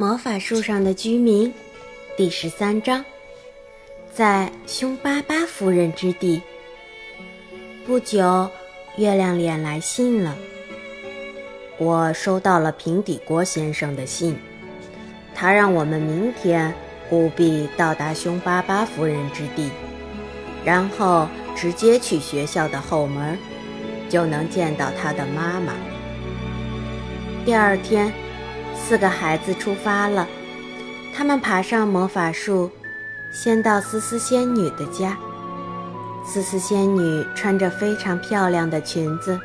魔法树上的居民，第十三章，在凶巴巴夫人之地。不久，月亮脸来信了。我收到了平底锅先生的信，他让我们明天务必到达凶巴巴夫人之地，然后直接去学校的后门，就能见到他的妈妈。第二天。四个孩子出发了，他们爬上魔法树，先到思思仙女的家。思思仙女穿着非常漂亮的裙子，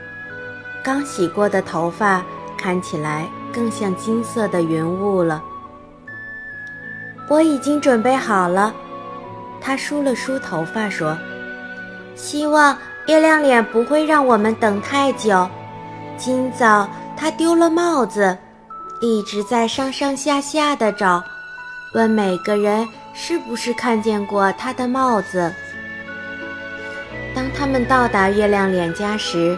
刚洗过的头发看起来更像金色的云雾了。我已经准备好了，她梳了梳头发说：“希望月亮脸不会让我们等太久。今早他丢了帽子。”一直在上上下下的找，问每个人是不是看见过他的帽子。当他们到达月亮脸家时，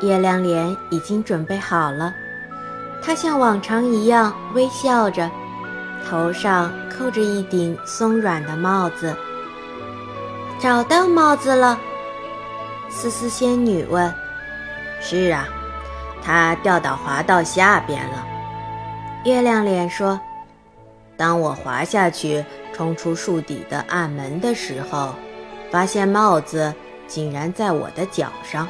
月亮脸已经准备好了。他像往常一样微笑着，头上扣着一顶松软的帽子。找到帽子了？思思仙女问。是啊，它掉到滑道下边了。月亮脸说：“当我滑下去冲出树底的暗门的时候，发现帽子竟然在我的脚上。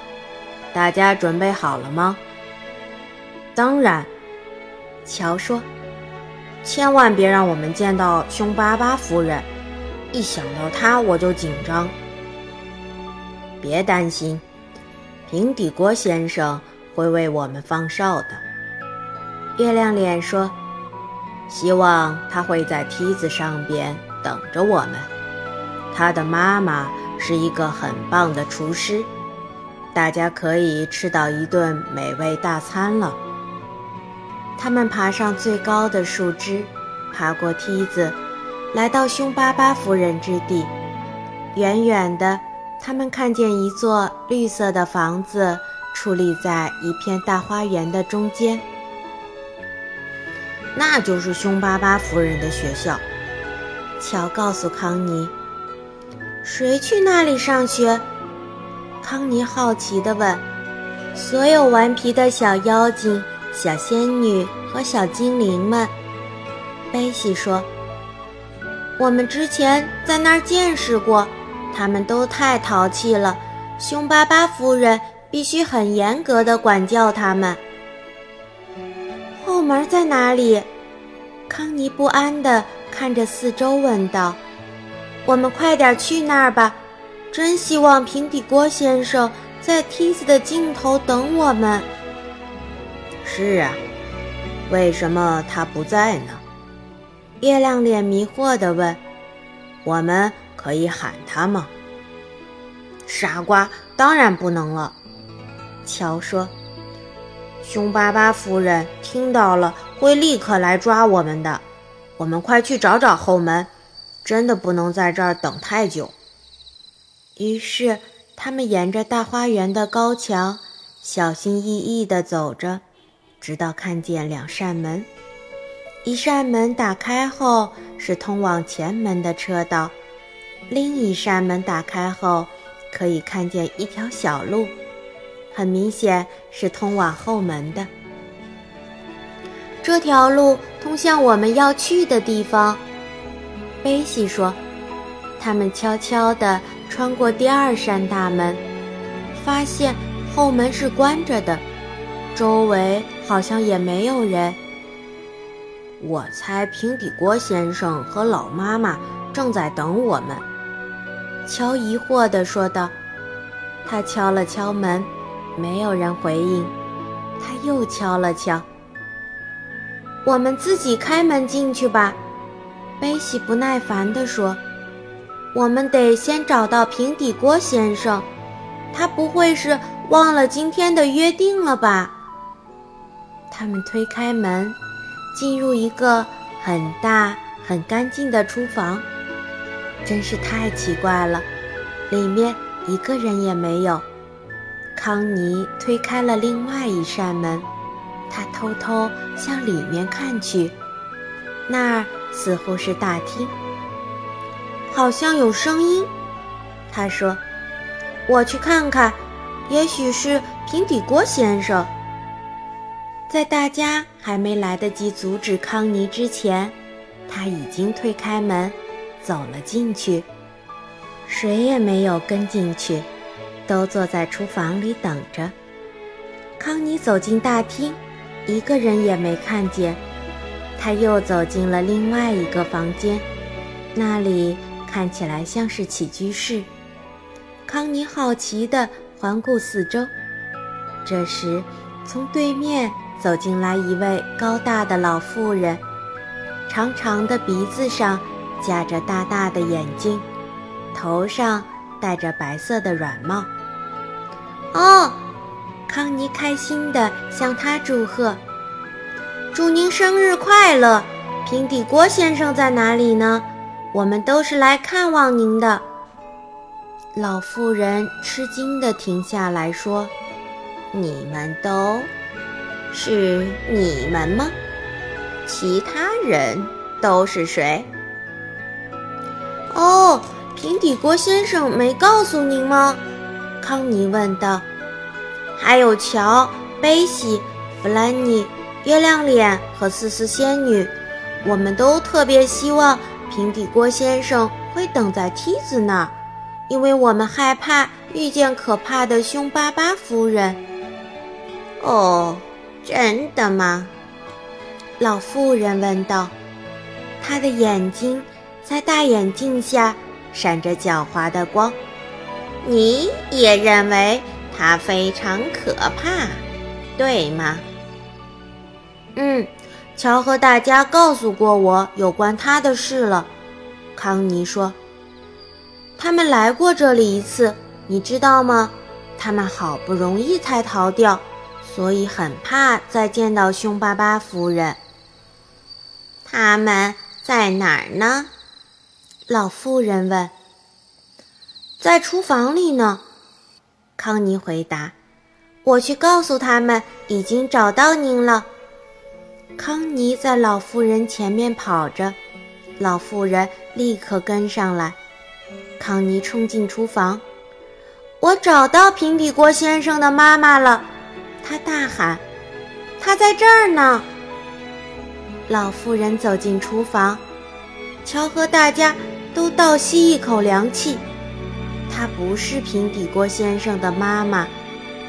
大家准备好了吗？”“当然。”乔说，“千万别让我们见到凶巴巴夫人，一想到她我就紧张。”“别担心，平底锅先生会为我们放哨的。”月亮脸说：“希望他会在梯子上边等着我们。他的妈妈是一个很棒的厨师，大家可以吃到一顿美味大餐了。”他们爬上最高的树枝，爬过梯子，来到凶巴巴夫人之地。远远的，他们看见一座绿色的房子矗立在一片大花园的中间。那就是凶巴巴夫人的学校，乔告诉康妮。谁去那里上学？康妮好奇地问。所有顽皮的小妖精、小仙女和小精灵们。贝西说：“我们之前在那儿见识过，他们都太淘气了。凶巴巴夫人必须很严格的管教他们。”后门在哪里？康妮不安地看着四周，问道：“我们快点去那儿吧！真希望平底锅先生在梯子的尽头等我们。”“是啊，为什么他不在呢？”月亮脸迷惑地问。“我们可以喊他吗？”“傻瓜，当然不能了。”乔说。凶巴巴夫人听到了，会立刻来抓我们的。我们快去找找后门，真的不能在这儿等太久。于是，他们沿着大花园的高墙，小心翼翼地走着，直到看见两扇门。一扇门打开后是通往前门的车道，另一扇门打开后可以看见一条小路。很明显是通往后门的。这条路通向我们要去的地方，贝西说。他们悄悄地穿过第二扇大门，发现后门是关着的，周围好像也没有人。我猜平底锅先生和老妈妈正在等我们。乔疑惑地说道。他敲了敲门。没有人回应，他又敲了敲。我们自己开门进去吧，贝西不耐烦地说。我们得先找到平底锅先生，他不会是忘了今天的约定了吧？他们推开门，进入一个很大、很干净的厨房，真是太奇怪了，里面一个人也没有。康妮推开了另外一扇门，她偷偷向里面看去，那儿似乎是大厅，好像有声音。他说：“我去看看，也许是平底锅先生。”在大家还没来得及阻止康妮之前，他已经推开门，走了进去。谁也没有跟进去，都坐在厨房里等着。康妮走进大厅，一个人也没看见。他又走进了另外一个房间，那里看起来像是起居室。康妮好奇地环顾四周，这时，从对面走进来一位高大的老妇人，长长的鼻子上架着大大的眼睛，头上戴着白色的软帽。哦，康妮开心地向他祝贺：“祝您生日快乐！平底锅先生在哪里呢？我们都是来看望您的。”老妇人吃惊地停下来说：“你们都是你们吗？其他人都是谁？”哦，平底锅先生没告诉您吗？康妮问道。“还有乔、贝西、弗兰妮、月亮脸和思思仙女，我们都特别希望平底锅先生会等在梯子那儿。”因为我们害怕遇见可怕的凶巴巴夫人。哦，真的吗？老妇人问道。她的眼睛在大眼镜下闪着狡猾的光。你也认为他非常可怕，对吗？嗯，乔和大家告诉过我有关他的事了。康妮说。他们来过这里一次，你知道吗？他们好不容易才逃掉，所以很怕再见到凶巴巴夫人。他们在哪儿呢？老妇人问。在厨房里呢，康妮回答。我去告诉他们，已经找到您了。康妮在老妇人前面跑着，老妇人立刻跟上来。康妮冲进厨房，我找到平底锅先生的妈妈了，她大喊：“她在这儿呢！”老妇人走进厨房，乔和大家都倒吸一口凉气。她不是平底锅先生的妈妈，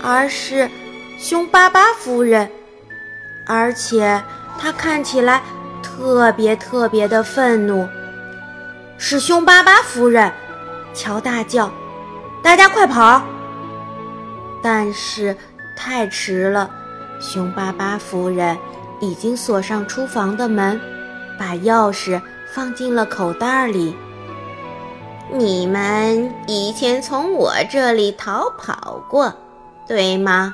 而是凶巴巴夫人，而且她看起来特别特别的愤怒。是凶巴巴夫人。乔大叫：“大家快跑！”但是太迟了，凶巴巴夫人已经锁上厨房的门，把钥匙放进了口袋里。你们以前从我这里逃跑过，对吗？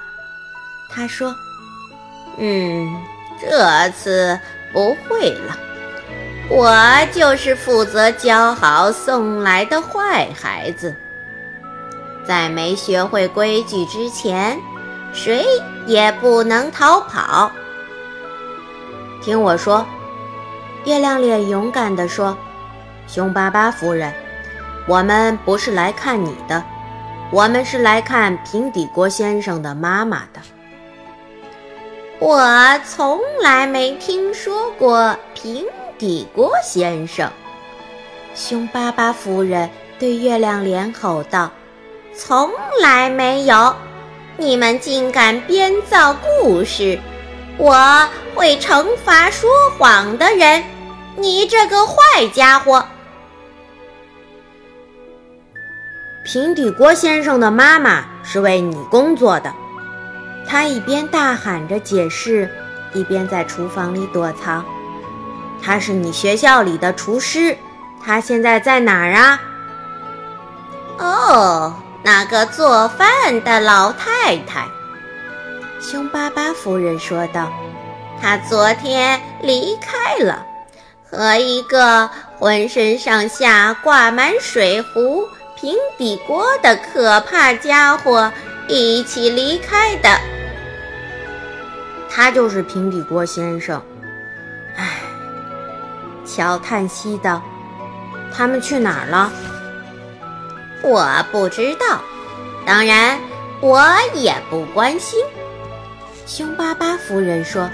他说：“嗯，这次不会了。”我就是负责教好送来的坏孩子，在没学会规矩之前，谁也不能逃跑。听我说，月亮脸勇敢地说：“凶巴巴夫人，我们不是来看你的，我们是来看平底锅先生的妈妈的。”我从来没听说过平。底锅先生，凶巴巴夫人对月亮脸吼道：“从来没有！你们竟敢编造故事！我会惩罚说谎的人！你这个坏家伙！”平底锅先生的妈妈是为你工作的，他一边大喊着解释，一边在厨房里躲藏。他是你学校里的厨师，他现在在哪儿啊？哦，那个做饭的老太太。凶巴巴夫人说道：“她昨天离开了，和一个浑身上下挂满水壶、平底锅的可怕家伙一起离开的。他就是平底锅先生。”唉乔叹息道：“他们去哪儿了？”我不知道，当然我也不关心。凶巴巴夫人说：“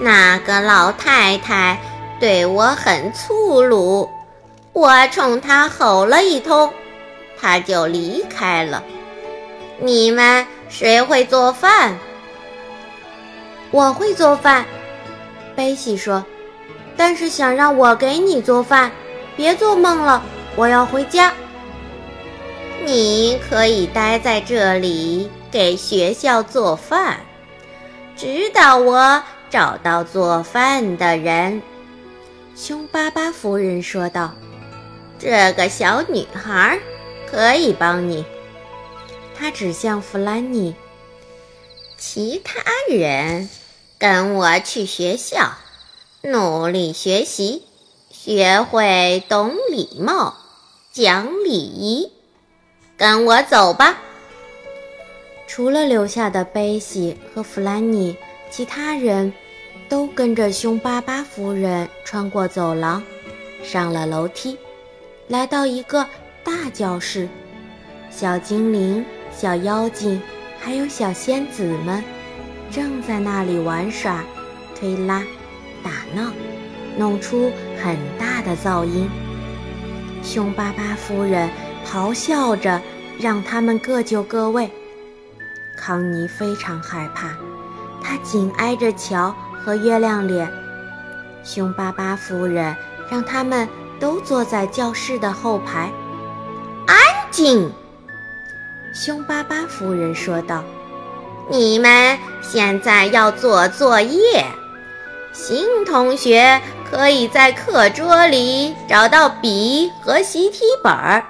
那个老太太对我很粗鲁，我冲他吼了一通，他就离开了。你们谁会做饭？”我会做饭，贝西说。但是想让我给你做饭，别做梦了，我要回家。你可以待在这里给学校做饭，直到我找到做饭的人。”凶巴巴夫人说道，“这个小女孩可以帮你。”她指向弗兰妮。其他人跟我去学校，努力学习，学会懂礼貌，讲礼仪。跟我走吧。除了留下的贝西和弗兰妮，其他人都跟着凶巴巴夫人穿过走廊，上了楼梯，来到一个大教室。小精灵、小妖精还有小仙子们正在那里玩耍、推拉、打闹，弄出很大的噪音。凶巴巴夫人。咆哮着，让他们各就各位。康妮非常害怕，她紧挨着乔和月亮脸。凶巴巴夫人让他们都坐在教室的后排。安静！凶巴巴夫人说道：“你们现在要做作业。新同学可以在课桌里找到笔和习题本儿。”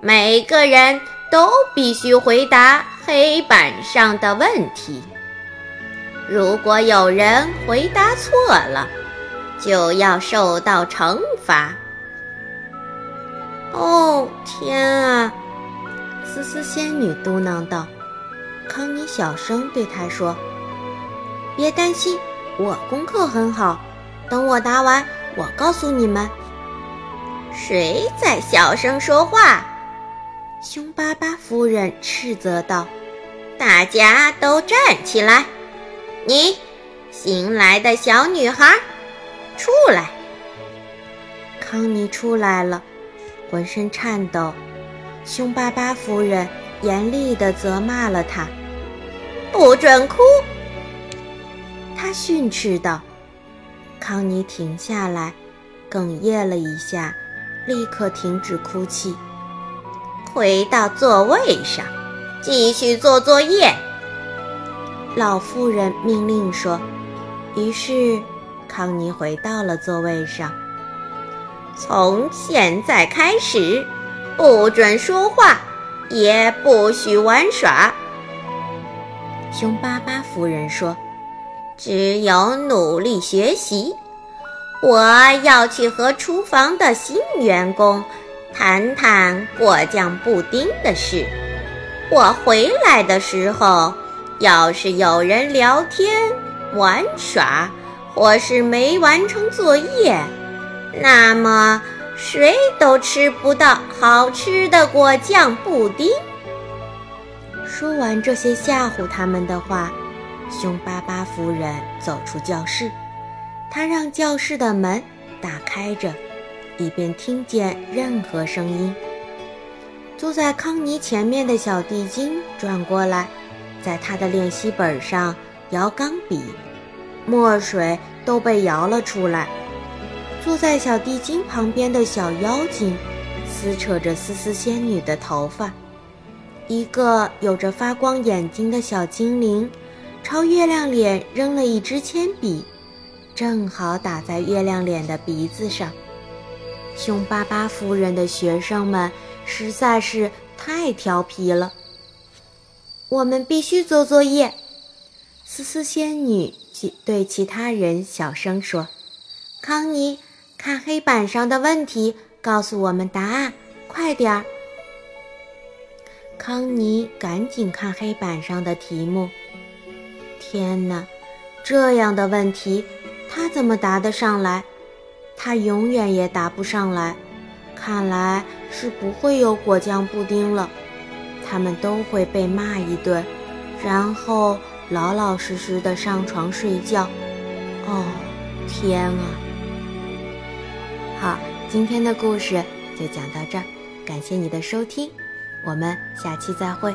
每个人都必须回答黑板上的问题。如果有人回答错了，就要受到惩罚。哦，天啊！思思仙女嘟囔道。康妮小声对她说：“别担心，我功课很好。等我答完，我告诉你们。”谁在小声说话？凶巴巴夫人斥责道：“大家都站起来！你，新来的小女孩，出来！”康妮出来了，浑身颤抖。凶巴巴夫人严厉地责骂了他：“不准哭！”他训斥道。康妮停下来，哽咽了一下，立刻停止哭泣。回到座位上，继续做作业。老妇人命令说。于是，康妮回到了座位上。从现在开始，不准说话，也不许玩耍。凶巴巴夫人说：“只有努力学习。我要去和厨房的新员工。”谈谈果酱布丁的事。我回来的时候，要是有人聊天、玩耍，或是没完成作业，那么谁都吃不到好吃的果酱布丁。说完这些吓唬他们的话，凶巴巴夫人走出教室，她让教室的门打开着。以便听见任何声音。坐在康妮前面的小地精转过来，在他的练习本上摇钢笔，墨水都被摇了出来。坐在小地精旁边的小妖精撕扯着丝丝仙女的头发。一个有着发光眼睛的小精灵朝月亮脸扔了一支铅笔，正好打在月亮脸的鼻子上。凶巴巴夫人的学生们实在是太调皮了。我们必须做作业，思思仙女对其他人小声说：“康妮，看黑板上的问题，告诉我们答案，快点儿。”康妮赶紧看黑板上的题目。天哪，这样的问题，他怎么答得上来？他永远也答不上来。看来是不会有果酱布丁了。他们都会被骂一顿，然后老老实实的上床睡觉。哦，天啊！好，今天的故事就讲到这儿，感谢你的收听，我们下期再会。